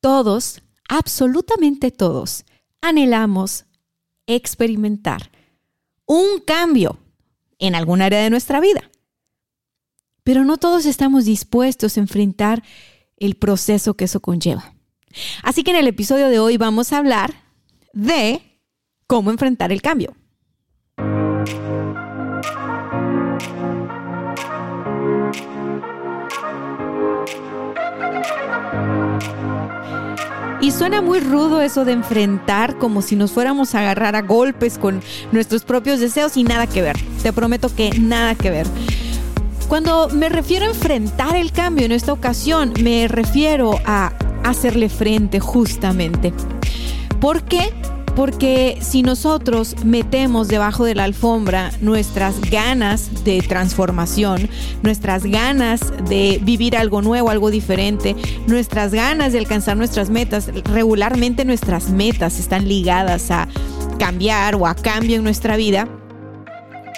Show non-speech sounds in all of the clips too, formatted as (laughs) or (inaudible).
Todos, absolutamente todos, anhelamos experimentar un cambio en algún área de nuestra vida. Pero no todos estamos dispuestos a enfrentar el proceso que eso conlleva. Así que en el episodio de hoy vamos a hablar de cómo enfrentar el cambio. Y suena muy rudo eso de enfrentar como si nos fuéramos a agarrar a golpes con nuestros propios deseos y nada que ver. Te prometo que nada que ver. Cuando me refiero a enfrentar el cambio en esta ocasión, me refiero a hacerle frente justamente. ¿Por qué? Porque si nosotros metemos debajo de la alfombra nuestras ganas de transformación, nuestras ganas de vivir algo nuevo, algo diferente, nuestras ganas de alcanzar nuestras metas, regularmente nuestras metas están ligadas a cambiar o a cambio en nuestra vida,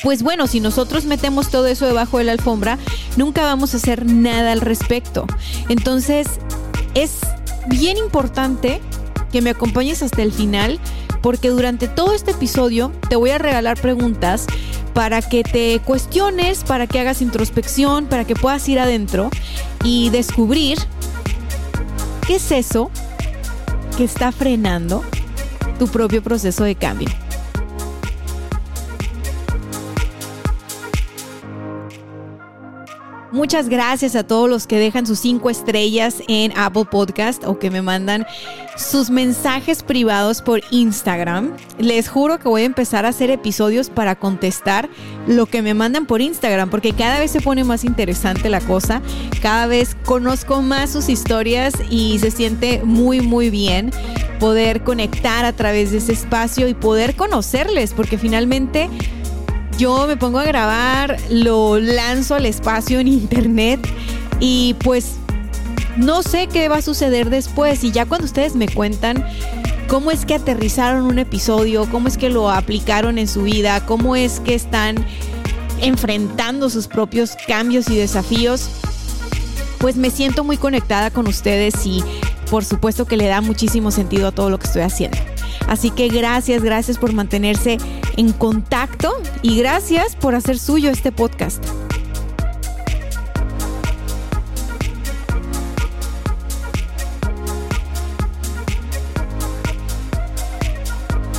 pues bueno, si nosotros metemos todo eso debajo de la alfombra, nunca vamos a hacer nada al respecto. Entonces, es bien importante que me acompañes hasta el final porque durante todo este episodio te voy a regalar preguntas para que te cuestiones, para que hagas introspección, para que puedas ir adentro y descubrir qué es eso que está frenando tu propio proceso de cambio. Muchas gracias a todos los que dejan sus cinco estrellas en Apple Podcast o que me mandan sus mensajes privados por Instagram. Les juro que voy a empezar a hacer episodios para contestar lo que me mandan por Instagram, porque cada vez se pone más interesante la cosa, cada vez conozco más sus historias y se siente muy, muy bien poder conectar a través de ese espacio y poder conocerles, porque finalmente yo me pongo a grabar, lo lanzo al espacio en internet y pues no sé qué va a suceder después y ya cuando ustedes me cuentan cómo es que aterrizaron un episodio, cómo es que lo aplicaron en su vida, cómo es que están enfrentando sus propios cambios y desafíos, pues me siento muy conectada con ustedes y por supuesto que le da muchísimo sentido a todo lo que estoy haciendo. Así que gracias, gracias por mantenerse en contacto y gracias por hacer suyo este podcast.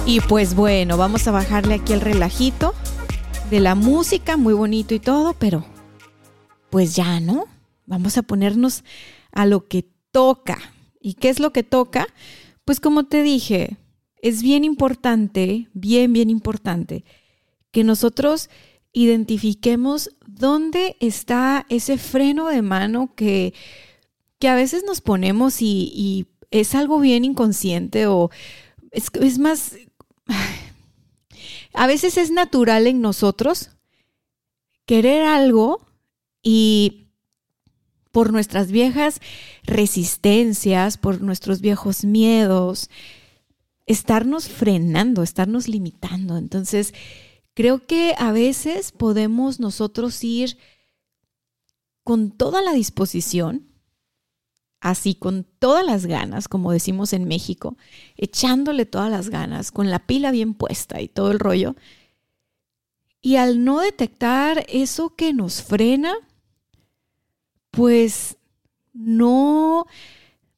Y pues bueno, vamos a bajarle aquí el relajito de la música, muy bonito y todo, pero pues ya, ¿no? Vamos a ponernos a lo que toca. ¿Y qué es lo que toca? Pues como te dije, es bien importante, bien, bien importante, que nosotros identifiquemos dónde está ese freno de mano que, que a veces nos ponemos y, es algo bien inconsciente o es, es más, (sighs) a veces es natural en nosotros querer algo y por nuestras viejas resistencias, por nuestros viejos miedos, estarnos frenando, estarnos limitando. Entonces, creo que a veces podemos nosotros ir con toda la disposición, así con todas las ganas, como decimos en México, echándole todas las ganas, con la pila bien puesta y todo el rollo. Y al no detectar eso que nos frena, pues no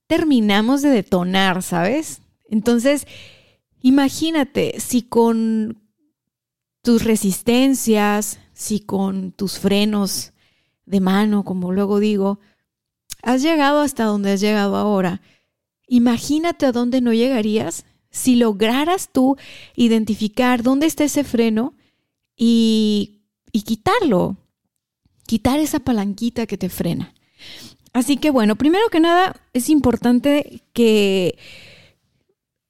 terminamos de detonar, ¿sabes? Entonces, imagínate si con tus resistencias, si con tus frenos de mano, como luego digo, has llegado hasta donde has llegado ahora. Imagínate a dónde no llegarías si lograras tú identificar dónde está ese freno y, y quitarlo, quitar esa palanquita que te frena. Así que bueno, primero que nada es importante que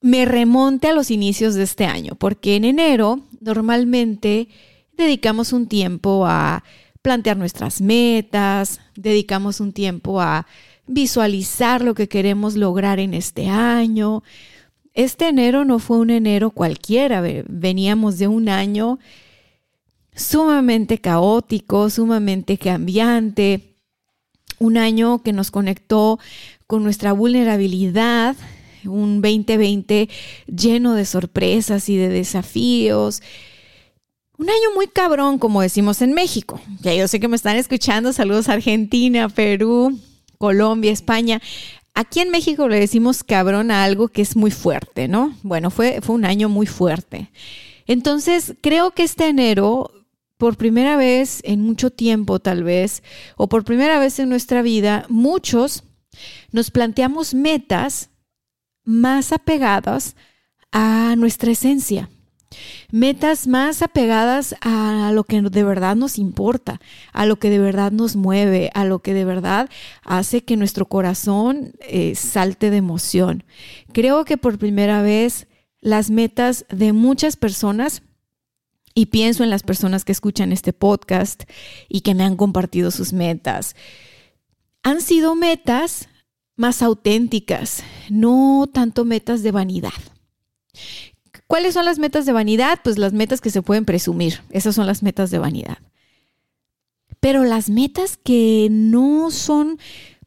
me remonte a los inicios de este año, porque en enero normalmente dedicamos un tiempo a plantear nuestras metas, dedicamos un tiempo a visualizar lo que queremos lograr en este año. Este enero no fue un enero cualquiera, veníamos de un año sumamente caótico, sumamente cambiante, un año que nos conectó con nuestra vulnerabilidad, un 2020 lleno de sorpresas y de desafíos. Un año muy cabrón, como decimos en México. Ya yo sé que me están escuchando. Saludos a Argentina, Perú, Colombia, España. Aquí en México le decimos cabrón a algo que es muy fuerte, ¿no? Bueno, fue, fue un año muy fuerte. Entonces, creo que este enero, por primera vez en mucho tiempo tal vez, o por primera vez en nuestra vida, muchos nos planteamos metas más apegadas a nuestra esencia. Metas más apegadas a lo que de verdad nos importa, a lo que de verdad nos mueve, a lo que de verdad hace que nuestro corazón eh, salte de emoción. Creo que por primera vez las metas de muchas personas, y pienso en las personas que escuchan este podcast y que me han compartido sus metas, han sido metas más auténticas, no tanto metas de vanidad. ¿Cuáles son las metas de vanidad? Pues las metas que se pueden presumir. Esas son las metas de vanidad. Pero las metas que no son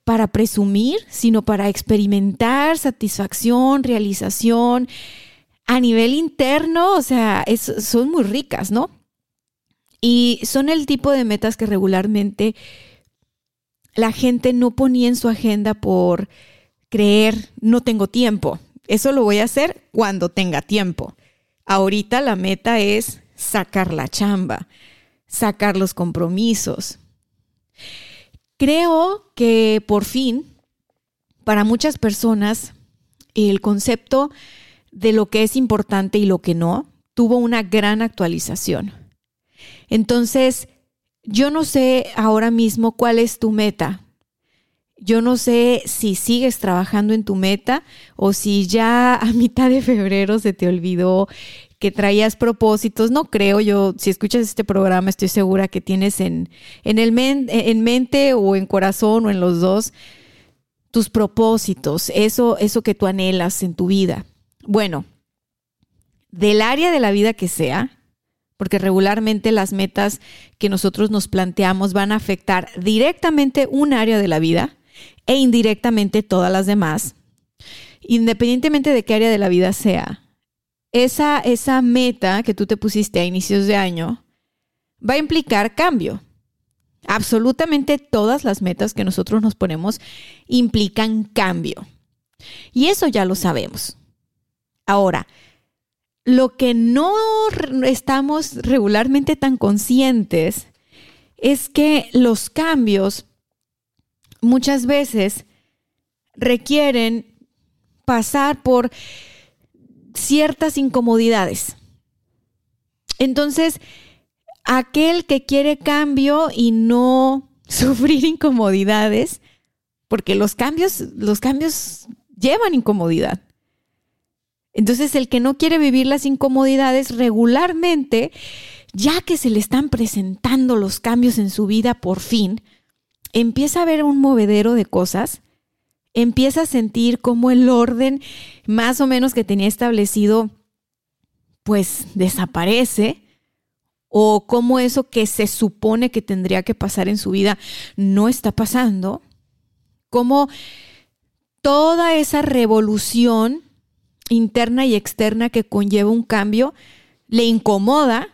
para presumir, sino para experimentar satisfacción, realización a nivel interno, o sea, son muy ricas, ¿no? Y son el tipo de metas que regularmente la gente no ponía en su agenda por creer, no tengo tiempo. Eso lo voy a hacer cuando tenga tiempo. Ahorita la meta es sacar la chamba, sacar los compromisos. Creo que por fin, para muchas personas, el concepto de lo que es importante y lo que no tuvo una gran actualización. Entonces, yo no sé ahora mismo cuál es tu meta. Yo no sé si sigues trabajando en tu meta o si ya a mitad de febrero se te olvidó que traías propósitos. No creo, yo si escuchas este programa estoy segura que tienes en, en, el en mente o en corazón o en los dos tus propósitos, eso, eso que tú anhelas en tu vida. Bueno, del área de la vida que sea, porque regularmente las metas que nosotros nos planteamos van a afectar directamente un área de la vida e indirectamente todas las demás, independientemente de qué área de la vida sea. Esa, esa meta que tú te pusiste a inicios de año va a implicar cambio. Absolutamente todas las metas que nosotros nos ponemos implican cambio. Y eso ya lo sabemos. Ahora, lo que no estamos regularmente tan conscientes es que los cambios muchas veces requieren pasar por ciertas incomodidades. Entonces, aquel que quiere cambio y no (laughs) sufrir incomodidades, porque los cambios, los cambios llevan incomodidad. Entonces, el que no quiere vivir las incomodidades regularmente, ya que se le están presentando los cambios en su vida por fin, empieza a ver un movedero de cosas, empieza a sentir como el orden más o menos que tenía establecido, pues desaparece, o cómo eso que se supone que tendría que pasar en su vida no está pasando, como toda esa revolución interna y externa que conlleva un cambio le incomoda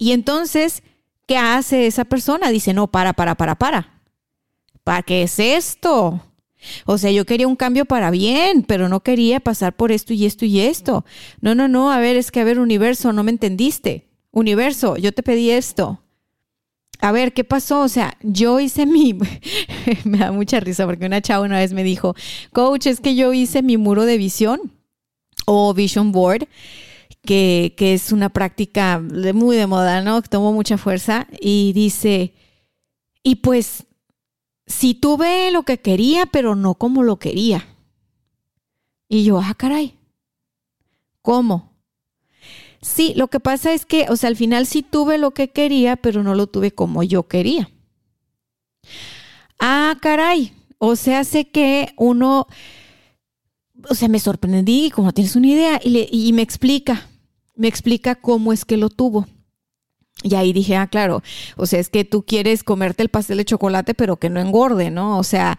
y entonces, ¿qué hace esa persona? Dice, no, para, para, para, para. ¿Para qué es esto? O sea, yo quería un cambio para bien, pero no quería pasar por esto y esto y esto. No, no, no, a ver, es que a ver, universo, no me entendiste. Universo, yo te pedí esto. A ver, ¿qué pasó? O sea, yo hice mi... (laughs) me da mucha risa porque una chava una vez me dijo, coach, es que yo hice mi muro de visión o vision board, que, que es una práctica muy de moda, ¿no? Que tomó mucha fuerza y dice, y pues si tuve lo que quería, pero no como lo quería. Y yo, ah, caray, ¿cómo? Sí, lo que pasa es que, o sea, al final sí tuve lo que quería, pero no lo tuve como yo quería. Ah, caray, o sea, sé que uno, o sea, me sorprendí, como tienes una idea, y, y me explica, me explica cómo es que lo tuvo. Y ahí dije, ah, claro, o sea, es que tú quieres comerte el pastel de chocolate, pero que no engorde, ¿no? O sea,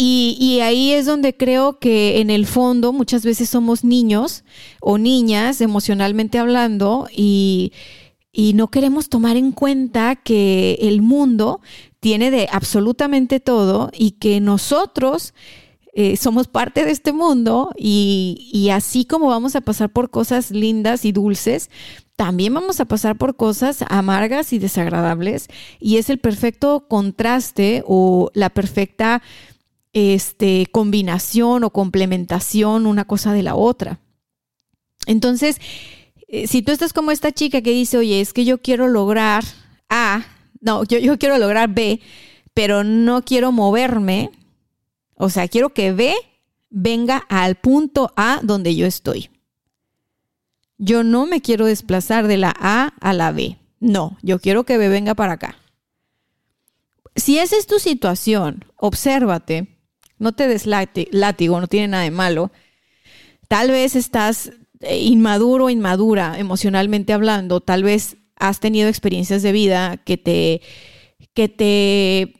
y, ahí es donde creo que en el fondo muchas veces somos niños o niñas emocionalmente hablando y, y no queremos tomar en cuenta que el mundo tiene de absolutamente todo y que nosotros eh, somos parte de este mundo y, y así como vamos a pasar por cosas lindas y dulces, también vamos a pasar por cosas amargas y desagradables y es el perfecto contraste o la perfecta este, combinación o complementación una cosa de la otra. Entonces, eh, si tú estás como esta chica que dice, oye, es que yo quiero lograr A, no, yo, yo quiero lograr B, pero no quiero moverme, o sea, quiero que B venga al punto A donde yo estoy. Yo no me quiero desplazar de la A a la B. No, yo quiero que B venga para acá. Si esa es tu situación, obsérvate, no te des látigo, no tiene nada de malo. Tal vez estás eh, inmaduro o inmadura emocionalmente hablando, tal vez has tenido experiencias de vida que te, que te,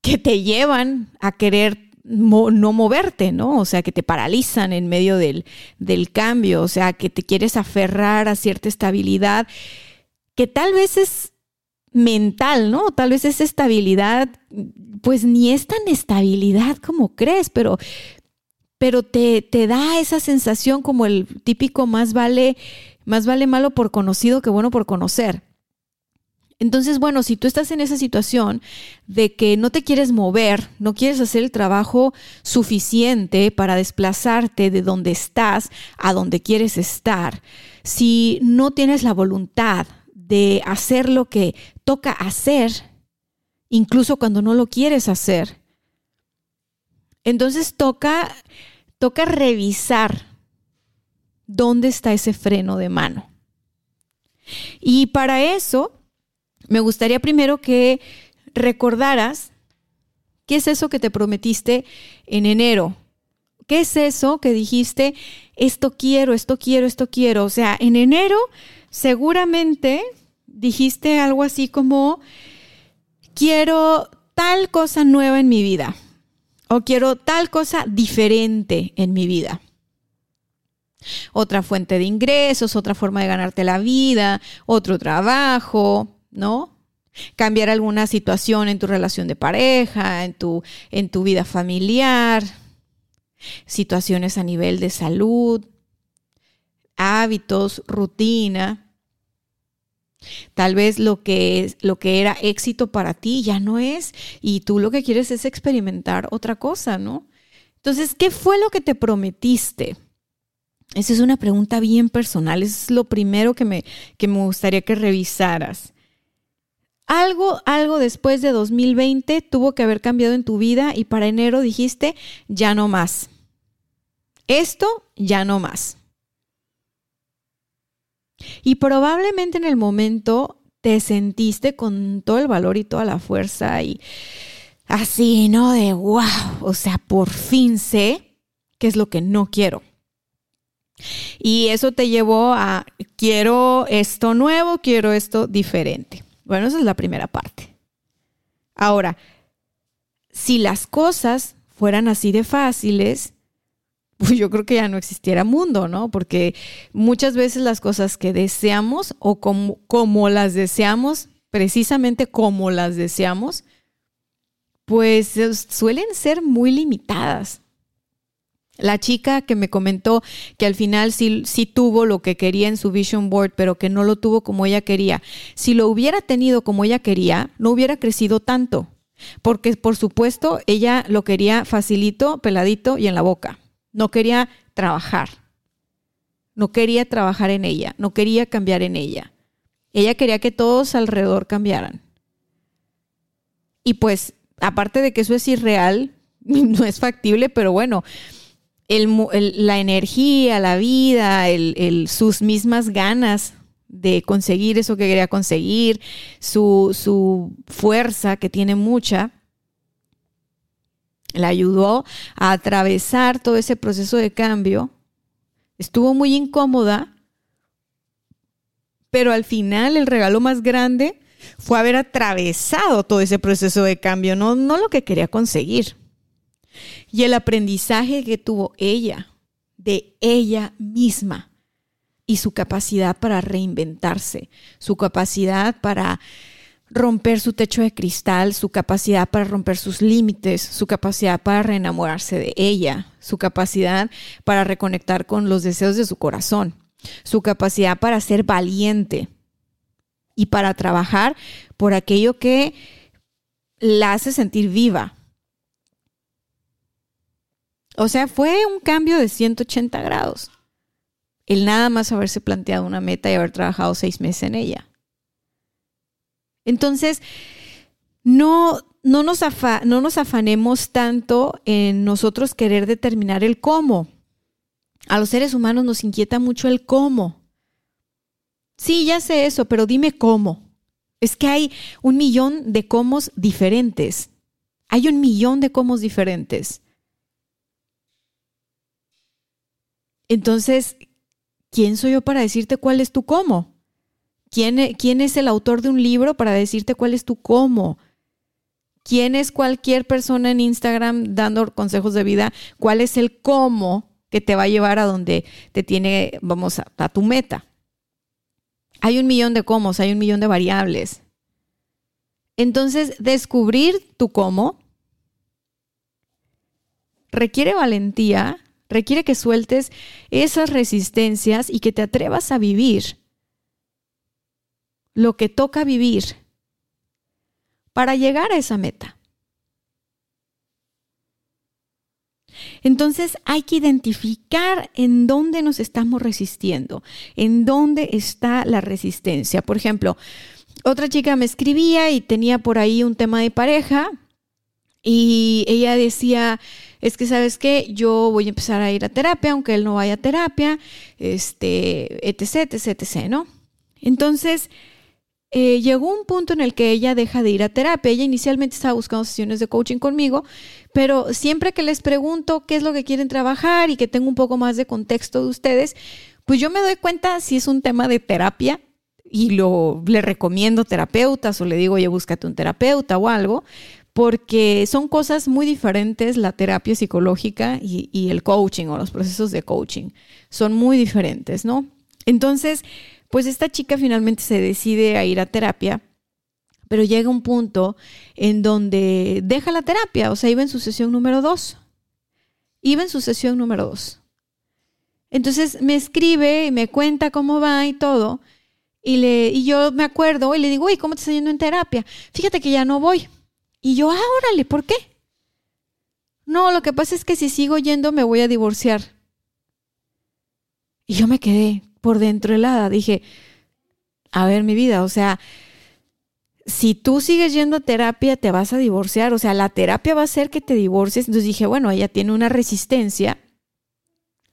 que te llevan a querer no moverte, ¿no? O sea, que te paralizan en medio del, del cambio, o sea, que te quieres aferrar a cierta estabilidad, que tal vez es mental, ¿no? Tal vez esa estabilidad, pues ni es tan estabilidad como crees, pero, pero te, te da esa sensación como el típico más vale, más vale malo por conocido que bueno por conocer. Entonces, bueno, si tú estás en esa situación de que no te quieres mover, no quieres hacer el trabajo suficiente para desplazarte de donde estás a donde quieres estar, si no tienes la voluntad de hacer lo que toca hacer, incluso cuando no lo quieres hacer, entonces toca, toca revisar dónde está ese freno de mano. Y para eso me gustaría primero que recordaras qué es eso que te prometiste en enero. ¿Qué es eso que dijiste, esto quiero, esto quiero, esto quiero? O sea, en enero seguramente dijiste algo así como, quiero tal cosa nueva en mi vida o quiero tal cosa diferente en mi vida. Otra fuente de ingresos, otra forma de ganarte la vida, otro trabajo, ¿no? Cambiar alguna situación en tu relación de pareja, en tu, en tu vida familiar, situaciones a nivel de salud, hábitos, rutina. Tal vez lo que, lo que era éxito para ti ya no es y tú lo que quieres es experimentar otra cosa, ¿no? Entonces, ¿qué fue lo que te prometiste? Esa es una pregunta bien personal, eso es lo primero que me, que me gustaría que revisaras. Algo, algo después de 2020 tuvo que haber cambiado en tu vida y para enero dijiste, ya no más. Esto ya no más. Y probablemente en el momento te sentiste con todo el valor y toda la fuerza y así, ¿no? De wow, o sea, por fin sé qué es lo que no quiero. Y eso te llevó a quiero esto nuevo, quiero esto diferente. Bueno, esa es la primera parte. Ahora, si las cosas fueran así de fáciles, pues yo creo que ya no existiera mundo, ¿no? Porque muchas veces las cosas que deseamos o como, como las deseamos, precisamente como las deseamos, pues suelen ser muy limitadas. La chica que me comentó que al final sí, sí, tuvo lo que quería en su vision board, pero que no lo tuvo como ella quería. Si lo hubiera tenido como ella quería, no hubiera crecido tanto. Porque por supuesto ella lo quería facilito, peladito y en la boca. No quería trabajar. No quería trabajar en ella. No quería cambiar en ella. Ella quería que todos alrededor cambiaran. Y pues, aparte de que eso es irreal, (laughs) no es factible, pero bueno, la energía, la vida, sus mismas ganas de conseguir eso que quería conseguir, su, fuerza, que tiene mucha, le ayudó a atravesar todo ese proceso de cambio. Estuvo muy incómoda, pero al final el regalo más grande fue haber atravesado todo ese proceso de cambio, no, no lo que quería conseguir. Y el aprendizaje que tuvo ella de ella misma y su capacidad para reinventarse, su capacidad para romper su techo de cristal, su capacidad para romper sus límites, su capacidad para reenamorarse de ella, su capacidad para reconectar con los deseos de su corazón, su capacidad para ser valiente y para trabajar por aquello que la hace sentir viva. O sea, fue un cambio de 180 grados. El nada más haberse planteado una meta y haber trabajado seis meses en ella. Entonces, no, no, nos no nos afanemos tanto en nosotros querer determinar el cómo. A los seres humanos nos inquieta mucho el cómo. Sí, ya sé eso, pero dime cómo. Es que hay un millón de cómo diferentes. Hay un millón de cómo diferentes. Entonces, ¿quién soy yo para decirte cuál es tu cómo? E, ¿Quién, es el autor de un libro para decirte cuál es tu cómo? ¿Quién es cualquier persona en Instagram dando consejos de vida? ¿Cuál es el cómo que te va a llevar a donde te tiene, vamos, a, a tu meta? Hay un millón de cómo, hay un millón de variables. Entonces, descubrir tu cómo requiere valentía, requiere que sueltes esas resistencias y que te atrevas a vivir lo que toca vivir para llegar a esa meta. Entonces hay que identificar en dónde nos estamos resistiendo, en dónde está la resistencia. Por ejemplo, otra chica me escribía y tenía por ahí un tema de pareja y ella decía, es que sabes qué, yo voy a empezar a ir a terapia, aunque él no vaya a terapia, este, etc, etc, etc, ¿no? Entonces, eh, llegó un punto en el que ella deja de ir a terapia. Ella inicialmente estaba buscando sesiones de coaching conmigo, pero siempre que les pregunto qué es lo que quieren trabajar y que tengo un poco más de contexto de ustedes, pues yo me doy cuenta si es un tema de terapia y lo le recomiendo terapeutas o le digo, oye, búscate un terapeuta o algo, porque son cosas muy diferentes la terapia psicológica y, y el coaching o los procesos de coaching. Son muy diferentes, ¿no? Entonces, pues esta chica finalmente se decide a ir a terapia, pero llega un punto en donde deja la terapia, o sea, iba en su sesión número dos. Iba en su sesión número dos. Entonces me escribe y me cuenta cómo va y todo. Y, le, y yo me acuerdo y le digo, uy, ¿cómo te está yendo en terapia? Fíjate que ya no voy. Y yo, ah, órale, ¿por qué? No, lo que pasa es que si sigo yendo me voy a divorciar. Y yo me quedé, por dentro helada. Dije, a ver mi vida, o sea, si tú sigues yendo a terapia, te vas a divorciar. O sea, la terapia va a hacer que te divorcies. Entonces dije, bueno, ella tiene una resistencia,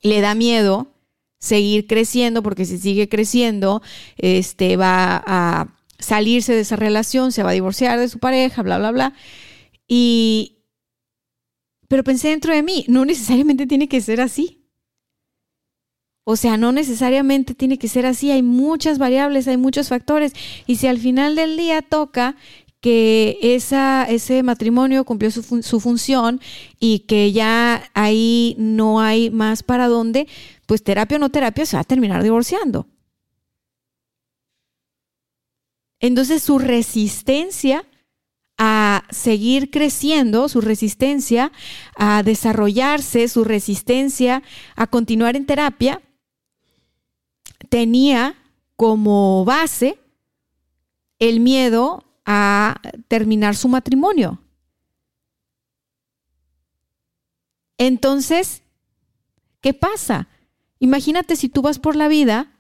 le da miedo seguir creciendo, porque si sigue creciendo, este, va a salirse de esa relación, se va a divorciar de su pareja, bla, bla, bla. Y, pero pensé dentro de mí, no necesariamente tiene que ser así. O sea, no necesariamente tiene que ser así, hay muchas variables, hay muchos factores. Y si al final del día toca que ese matrimonio cumplió su, su, función y que ya ahí no hay más para dónde, pues terapia o no terapia se va a terminar divorciando. Entonces su resistencia a seguir creciendo, su resistencia a desarrollarse, su resistencia a continuar en terapia, tenía como base el miedo a terminar su matrimonio. Entonces, ¿qué pasa? Imagínate si tú vas por la vida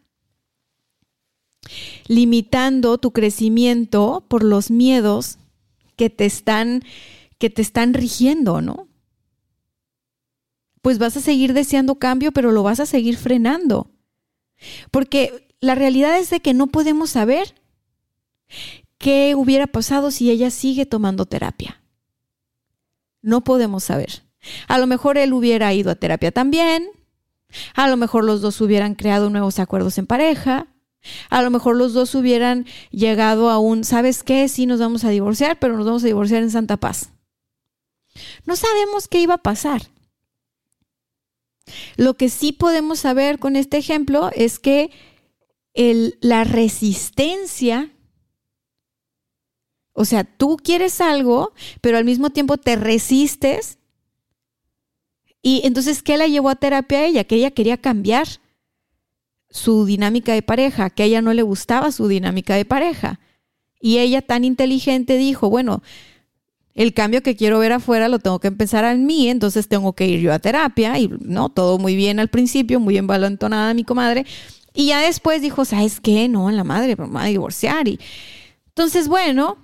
limitando tu crecimiento por los miedos que te están que te están rigiendo, ¿no? Pues vas a seguir deseando cambio, pero lo vas a seguir frenando. Porque la realidad es de que no podemos saber qué hubiera pasado si ella sigue tomando terapia. No podemos saber. A lo mejor él hubiera ido a terapia también. A lo mejor los dos hubieran creado nuevos acuerdos en pareja. A lo mejor los dos hubieran llegado a un, ¿sabes qué? Sí nos vamos a divorciar, pero nos vamos a divorciar en Santa Paz. No sabemos qué iba a pasar. Lo que sí podemos saber con este ejemplo es que el, la resistencia, o sea, tú quieres algo, pero al mismo tiempo te resistes. Y entonces, ¿qué la llevó a terapia a ella? Que ella quería cambiar su dinámica de pareja, que a ella no le gustaba su dinámica de pareja. Y ella tan inteligente dijo, bueno, el cambio que quiero ver afuera lo tengo que empezar en mí, entonces tengo que ir yo a terapia y no, todo muy bien al principio, muy bien valentonada mi comadre. Y ya después dijo, ¿sabes qué? No, la madre, me va a divorciar. Y entonces, bueno,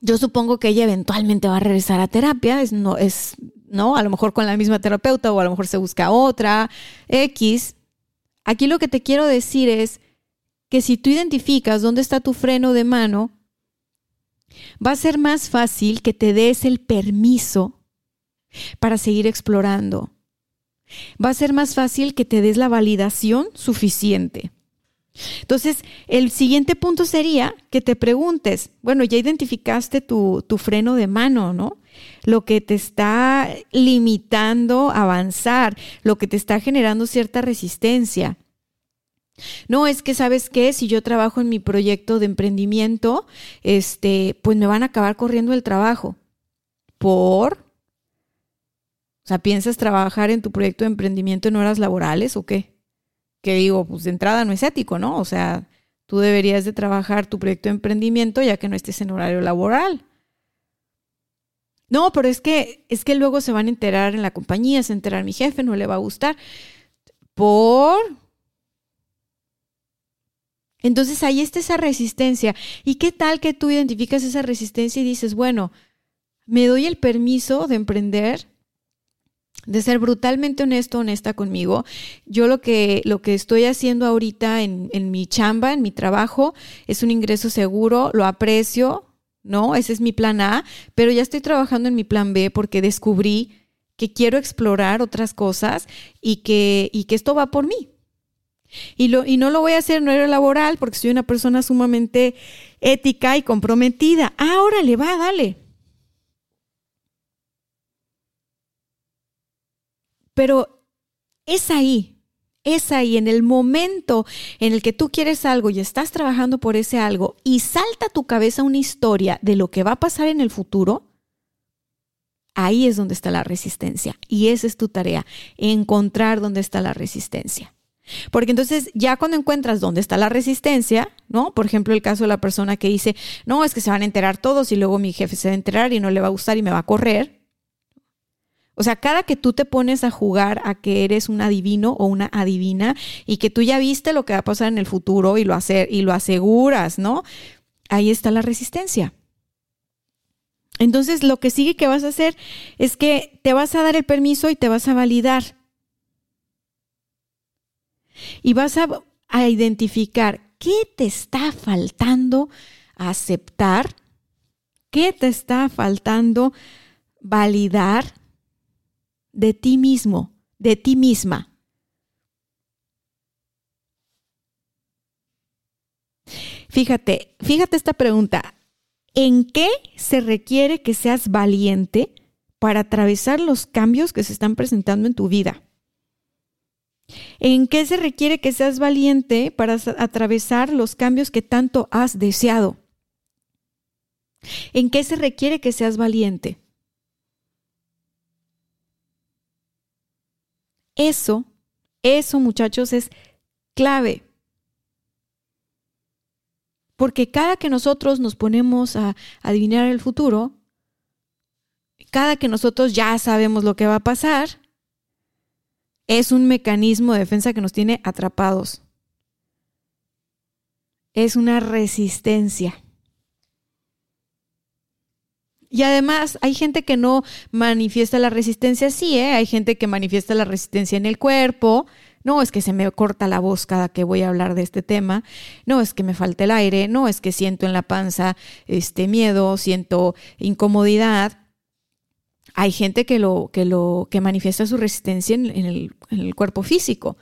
yo supongo que ella eventualmente va a regresar a terapia, es, no, es, no, a lo mejor con la misma terapeuta o a lo mejor se busca otra, X. Aquí lo que te quiero decir es que si tú identificas dónde está tu freno de mano, va a ser más fácil que te des el permiso para seguir explorando. Va a ser más fácil que te des la validación suficiente. Entonces, el siguiente punto sería que te preguntes, bueno, ya identificaste tu, tu, freno de mano, ¿no? Lo que te está limitando avanzar, lo que te está generando cierta resistencia. No, es que sabes qué, si yo trabajo en mi proyecto de emprendimiento, este, pues me van a acabar corriendo el trabajo. ¿Por? O sea, ¿piensas trabajar en tu proyecto de emprendimiento en horas laborales o qué? Que digo, pues de entrada no es ético, ¿no? O sea, tú deberías de trabajar tu proyecto de emprendimiento ya que no estés en horario laboral. No, pero es que es que luego se van a enterar en la compañía, se enterar mi jefe, no le va a gustar. Por entonces ahí está esa resistencia. ¿Y qué tal que tú identificas esa resistencia y dices, bueno, me doy el permiso de emprender, de ser brutalmente honesto, honesta conmigo. Yo lo que, lo que estoy haciendo ahorita en, en mi chamba, en mi trabajo, es un ingreso seguro, lo aprecio, ¿no? Ese es mi plan A, pero ya estoy trabajando en mi plan B porque descubrí que quiero explorar otras cosas y que, y que esto va por mí, y, no lo voy a hacer en horario laboral porque soy una persona sumamente ética y comprometida. Ah, órale, va, dale. Pero es ahí, es ahí, en el momento en el que tú quieres algo y estás trabajando por ese algo y salta a tu cabeza una historia de lo que va a pasar en el futuro, ahí es donde está la resistencia. Y esa es tu tarea, encontrar dónde está la resistencia. Porque entonces ya cuando encuentras dónde está la resistencia, ¿no? Por ejemplo, el caso de la persona que dice, no, es que se van a enterar todos y luego mi jefe se va a enterar y no le va a gustar y me va a correr. O sea, cada que tú te pones a jugar a que eres un adivino o una adivina y que tú ya viste lo que va a pasar en el futuro y lo, hacer, y lo aseguras, ¿no? Ahí está la resistencia. Entonces, lo que sigue que vas a hacer es que te vas a dar el permiso y te vas a validar y vas a, identificar qué te está faltando aceptar, qué te está faltando validar de ti mismo, de ti misma. Fíjate, fíjate esta pregunta. ¿En qué se requiere que seas valiente para atravesar los cambios que se están presentando en tu vida? ¿En qué se requiere que seas valiente para atravesar los cambios que tanto has deseado? ¿En qué se requiere que seas valiente? Eso, eso muchachos es clave. Porque cada que nosotros nos ponemos a adivinar el futuro, cada que nosotros ya sabemos lo que va a pasar, es un mecanismo de defensa que nos tiene atrapados. Es una resistencia. Y además hay gente que no manifiesta la resistencia así, ¿eh? Hay gente que manifiesta la resistencia en el cuerpo. No, es que se me corta la voz cada que voy a hablar de este tema. No, es que me falta el aire. No, es que siento en la panza este miedo, siento incomodidad. Hay gente que lo que lo que manifiesta su resistencia en, el, en el cuerpo físico.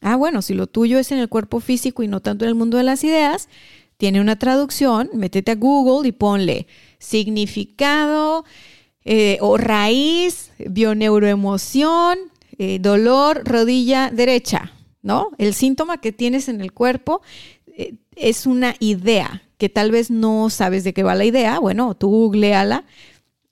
Ah, bueno, si lo tuyo es en el cuerpo físico y no tanto en el mundo de las ideas, tiene una traducción, métete a Google y ponle significado eh, o raíz, bioneuroemoción, eh, dolor, rodilla derecha, ¿no? El síntoma que tienes en el cuerpo eh, es una idea que tal vez no sabes de qué va la idea. Bueno, tú googleala.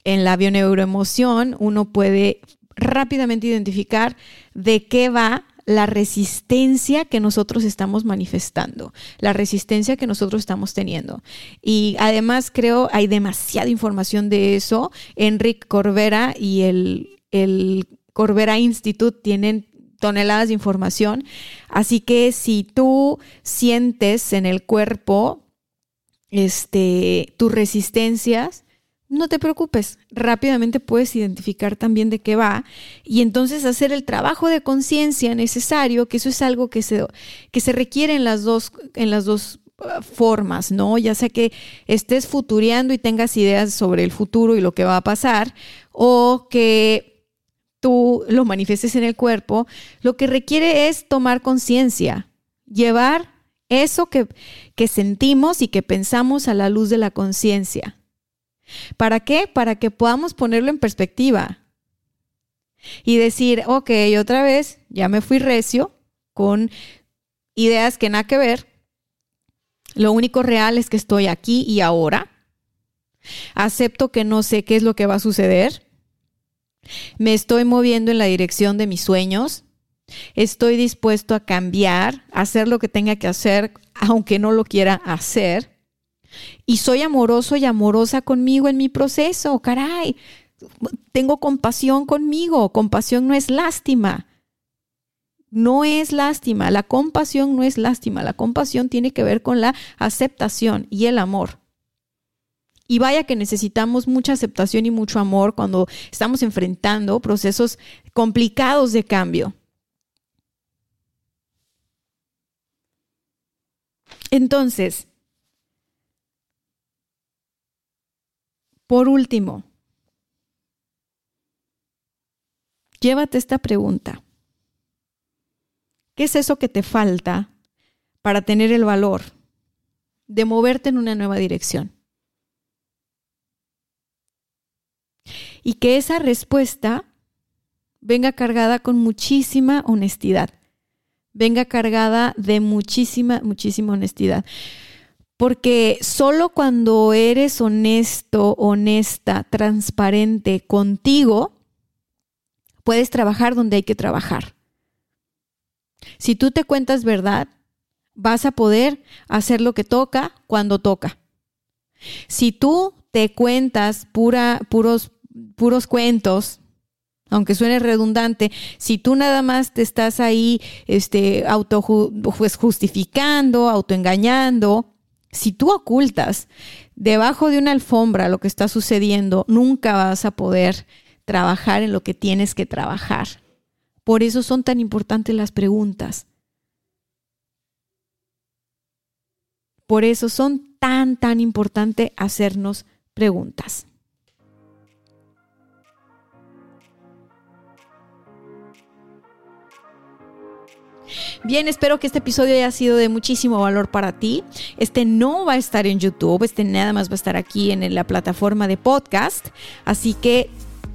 En la bioneuroemoción uno puede rápidamente identificar de qué va la resistencia que nosotros estamos manifestando, la resistencia que nosotros estamos teniendo. Y además creo hay demasiada información de eso. Enric Corbera y el, el Corbera Institute tienen toneladas de información. Así que si tú sientes en el cuerpo este, tus resistencias, no te preocupes, rápidamente puedes identificar también de qué va y entonces hacer el trabajo de conciencia necesario, que eso es algo que se, que se requiere en las dos, en las dos uh, formas, ¿no? Ya sea que estés futureando y tengas ideas sobre el futuro y lo que va a pasar, o que tú lo manifiestes en el cuerpo, lo que requiere es tomar conciencia, llevar eso que, que sentimos y que pensamos a la luz de la conciencia. ¿Para qué? Para que podamos ponerlo en perspectiva y decir, ok, otra vez ya me fui recio con ideas que nada que ver. Lo único real es que estoy aquí y ahora. Acepto que no sé qué es lo que va a suceder. Me estoy moviendo en la dirección de mis sueños. Estoy dispuesto a cambiar, a hacer lo que tenga que hacer, aunque no lo quiera hacer. Y soy amoroso y amorosa conmigo en mi proceso, caray. Tengo compasión conmigo. Compasión no es lástima. No es lástima. La compasión no es lástima. La compasión tiene que ver con la aceptación y el amor. Y vaya que necesitamos mucha aceptación y mucho amor cuando estamos enfrentando procesos complicados de cambio. Entonces, Por último, llévate esta pregunta. ¿Qué es eso que te falta para tener el valor de moverte en una nueva dirección? Y que esa respuesta venga cargada con muchísima honestidad, venga cargada de muchísima, muchísima honestidad. Porque solo cuando eres honesto, honesta, transparente contigo, puedes trabajar donde hay que trabajar. Si tú te cuentas verdad, vas a poder hacer lo que toca cuando toca. Si tú te cuentas pura, puros, puros cuentos, aunque suene redundante, si tú nada más te estás ahí este, auto pues, justificando, autoengañando, si tú ocultas debajo de una alfombra lo que está sucediendo, nunca vas a poder trabajar en lo que tienes que trabajar. Por eso son tan importantes las preguntas. Por eso son tan, tan importante hacernos preguntas. Bien, espero que este episodio haya sido de muchísimo valor para ti. Este no va a estar en YouTube, este nada más va a estar aquí en la plataforma de podcast. Así que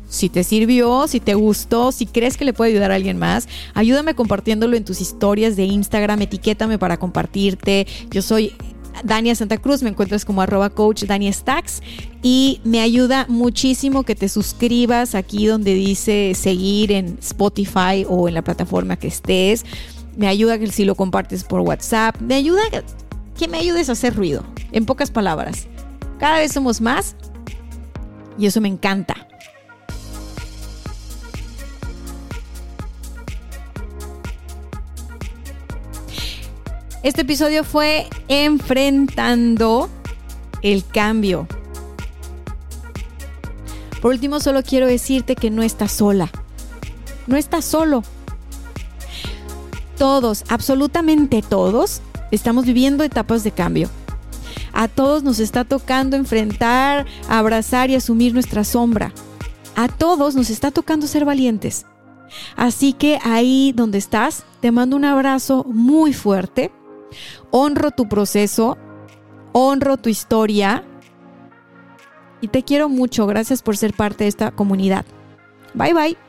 si te sirvió, si te gustó, si crees que le puede ayudar a alguien más, ayúdame compartiéndolo en tus historias de Instagram, etiquétame para compartirte. Yo soy Dania Santa Cruz, me encuentras como arroba coach Dania Stacks y me ayuda muchísimo que te suscribas aquí donde dice seguir en Spotify o en la plataforma que estés me ayuda que si lo compartes por WhatsApp, me ayuda que me ayudes a hacer ruido, en pocas palabras. Cada vez somos más y eso me encanta. Este episodio fue enfrentando el cambio. Por último, solo quiero decirte que no estás sola. No estás solo. Todos, absolutamente todos, estamos viviendo etapas de cambio. A todos nos está tocando enfrentar, abrazar y asumir nuestra sombra. A todos nos está tocando ser valientes. Así que ahí donde estás, te mando un abrazo muy fuerte. Honro tu proceso, honro tu historia y te quiero mucho. Gracias por ser parte de esta comunidad. Bye bye.